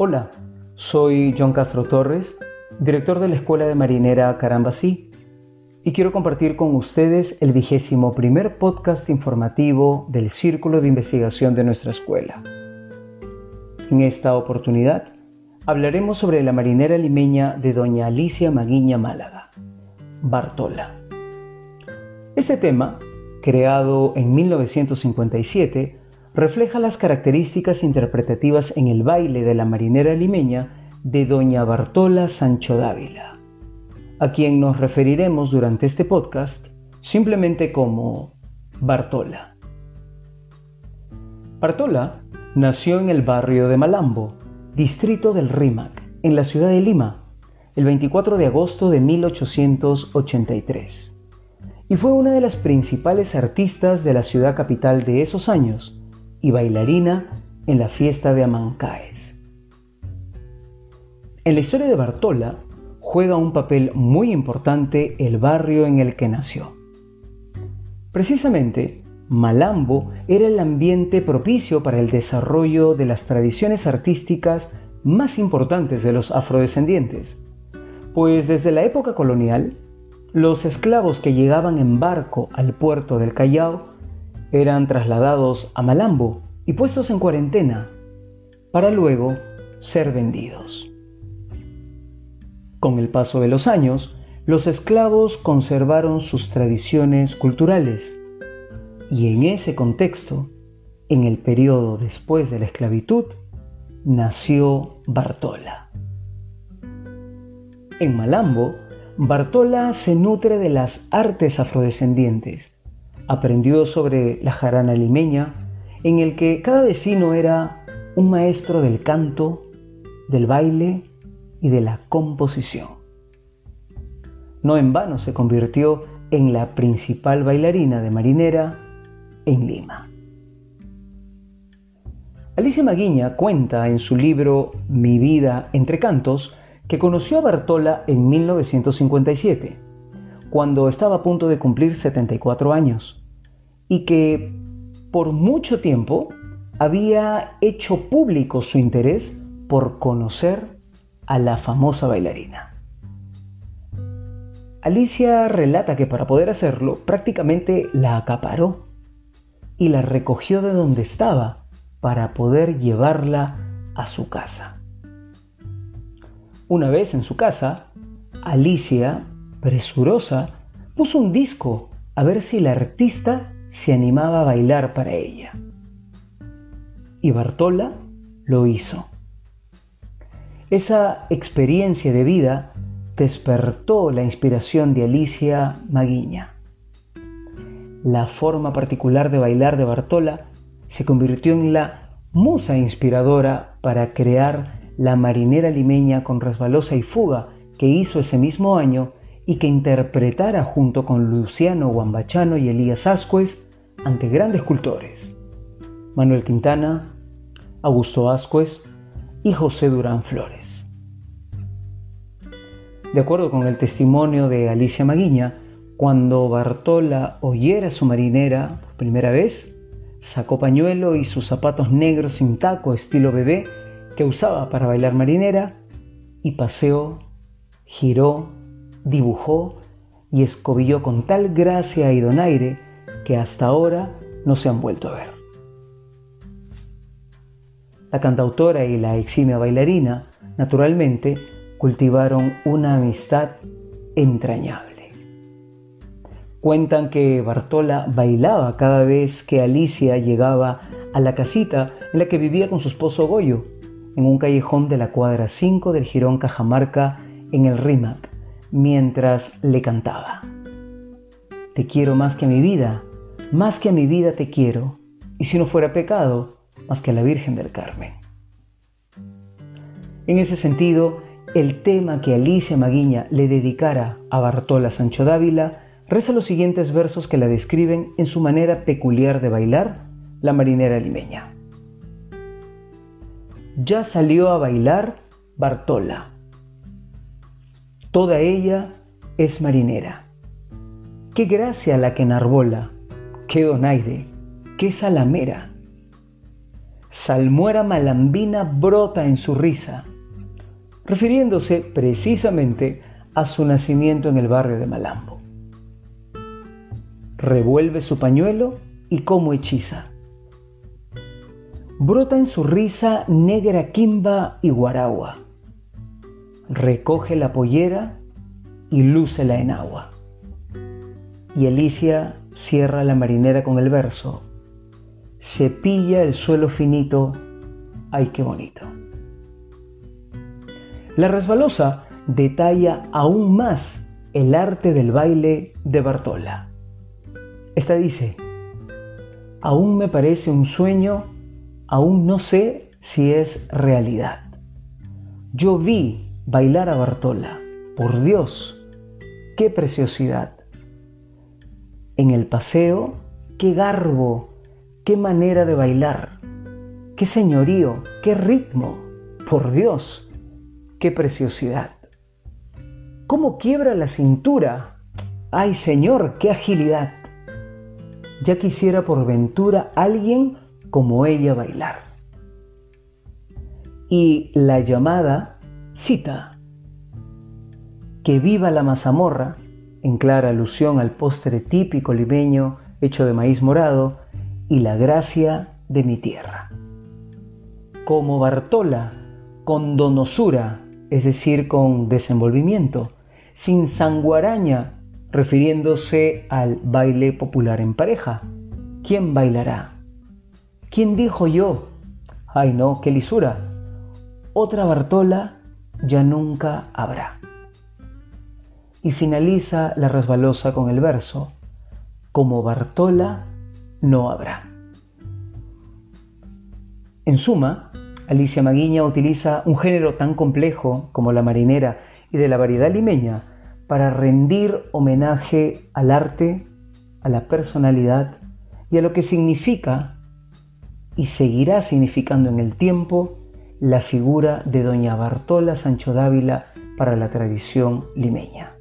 Hola, soy John Castro Torres, director de la Escuela de Marinera Carambasí, y quiero compartir con ustedes el vigésimo primer podcast informativo del Círculo de Investigación de nuestra escuela. En esta oportunidad hablaremos sobre la marinera limeña de doña Alicia Maguiña Málaga, Bartola. Este tema, creado en 1957, refleja las características interpretativas en el baile de la marinera limeña de doña Bartola Sancho Dávila, a quien nos referiremos durante este podcast simplemente como Bartola. Bartola nació en el barrio de Malambo, distrito del Rímac, en la ciudad de Lima, el 24 de agosto de 1883, y fue una de las principales artistas de la ciudad capital de esos años, y bailarina en la fiesta de Amancaes. En la historia de Bartola juega un papel muy importante el barrio en el que nació. Precisamente, Malambo era el ambiente propicio para el desarrollo de las tradiciones artísticas más importantes de los afrodescendientes, pues desde la época colonial, los esclavos que llegaban en barco al puerto del Callao eran trasladados a Malambo y puestos en cuarentena para luego ser vendidos. Con el paso de los años, los esclavos conservaron sus tradiciones culturales y en ese contexto, en el periodo después de la esclavitud, nació Bartola. En Malambo, Bartola se nutre de las artes afrodescendientes aprendió sobre la jarana limeña, en el que cada vecino era un maestro del canto, del baile y de la composición. No en vano se convirtió en la principal bailarina de marinera en Lima. Alicia Maguiña cuenta en su libro Mi vida entre cantos que conoció a Bartola en 1957 cuando estaba a punto de cumplir 74 años y que por mucho tiempo había hecho público su interés por conocer a la famosa bailarina. Alicia relata que para poder hacerlo prácticamente la acaparó y la recogió de donde estaba para poder llevarla a su casa. Una vez en su casa, Alicia presurosa, puso un disco a ver si la artista se animaba a bailar para ella. Y Bartola lo hizo. Esa experiencia de vida despertó la inspiración de Alicia Maguiña. La forma particular de bailar de Bartola se convirtió en la musa inspiradora para crear la marinera limeña con resbalosa y fuga que hizo ese mismo año y que interpretara junto con Luciano Guambachano y Elías Ascuez ante grandes cultores, Manuel Quintana, Augusto Ascuez y José Durán Flores. De acuerdo con el testimonio de Alicia Maguiña, cuando Bartola oyera a su marinera por primera vez, sacó pañuelo y sus zapatos negros sin taco estilo bebé que usaba para bailar marinera y paseó, giró dibujó y escobilló con tal gracia y donaire que hasta ahora no se han vuelto a ver. La cantautora y la eximia bailarina, naturalmente, cultivaron una amistad entrañable. Cuentan que Bartola bailaba cada vez que Alicia llegaba a la casita en la que vivía con su esposo Goyo, en un callejón de la cuadra 5 del Girón Cajamarca en el Rímac, mientras le cantaba. Te quiero más que a mi vida, más que a mi vida te quiero, y si no fuera pecado, más que a la Virgen del Carmen. En ese sentido, el tema que Alicia Maguiña le dedicara a Bartola Sancho Dávila reza los siguientes versos que la describen en su manera peculiar de bailar, la marinera limeña. Ya salió a bailar Bartola, Toda ella es marinera. Qué gracia la que enarbola, qué donaire, qué salamera. salmuera malambina brota en su risa, refiriéndose precisamente a su nacimiento en el barrio de Malambo. Revuelve su pañuelo y como hechiza. Brota en su risa negra quimba y guaragua. Recoge la pollera y lúcela en agua. Y Alicia cierra la marinera con el verso. Cepilla el suelo finito, ay qué bonito. La resbalosa detalla aún más el arte del baile de Bartola. Esta dice, aún me parece un sueño, aún no sé si es realidad. Yo vi bailar a Bartola, por Dios, qué preciosidad. En el paseo, qué garbo, qué manera de bailar, qué señorío, qué ritmo, por Dios, qué preciosidad. ¿Cómo quiebra la cintura? ¡Ay, Señor, qué agilidad! Ya quisiera por ventura alguien como ella bailar. Y la llamada cita. Que viva la mazamorra, en clara alusión al postre típico limeño hecho de maíz morado, y la gracia de mi tierra. Como Bartola, con donosura, es decir, con desenvolvimiento, sin sanguaraña, refiriéndose al baile popular en pareja. ¿Quién bailará? ¿Quién dijo yo? Ay no, qué lisura. Otra Bartola ya nunca habrá. Y finaliza la resbalosa con el verso, como Bartola no habrá. En suma, Alicia Maguiña utiliza un género tan complejo como la marinera y de la variedad limeña para rendir homenaje al arte, a la personalidad y a lo que significa y seguirá significando en el tiempo la figura de doña Bartola Sancho Dávila para la tradición limeña.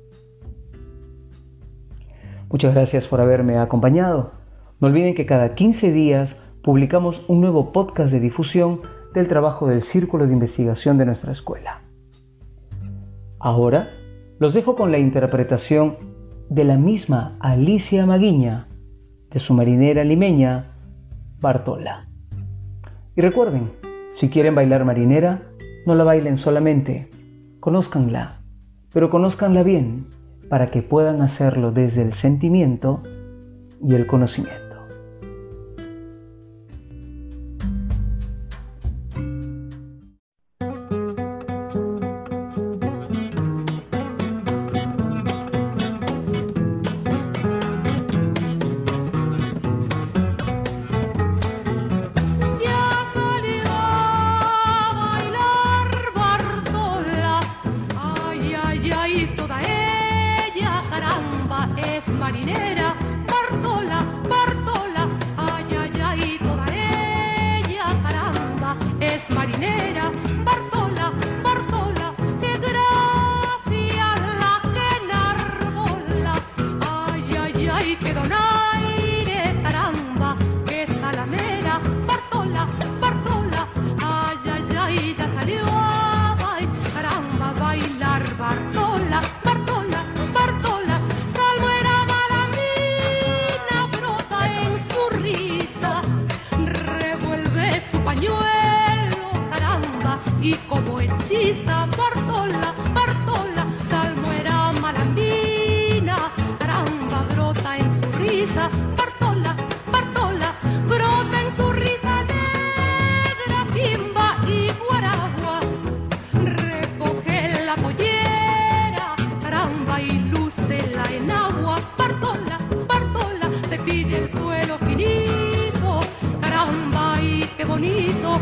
Muchas gracias por haberme acompañado. No olviden que cada 15 días publicamos un nuevo podcast de difusión del trabajo del Círculo de Investigación de nuestra escuela. Ahora los dejo con la interpretación de la misma Alicia Maguiña, de su marinera limeña, Bartola. Y recuerden, si quieren bailar marinera, no la bailen solamente, conózcanla, pero conózcanla bien para que puedan hacerlo desde el sentimiento y el conocimiento. Marinera, Bartola, Bartola, ay, ay, ay, toda ella, caramba, es marinera, y como hechiza, Bartola, Bartola, salmuera malambina, caramba, brota en su risa, Bartola, Bartola, brota en su risa negra, pimba y guaragua, recoge la pollera, caramba, y lúcela en agua, Bartola, Bartola, cepilla el suelo finito, caramba, y qué bonito,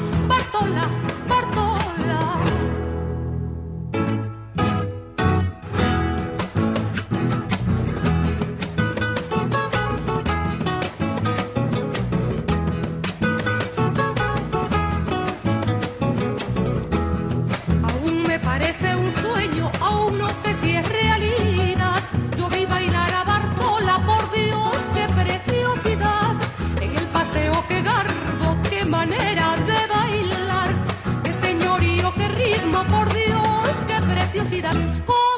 Oh.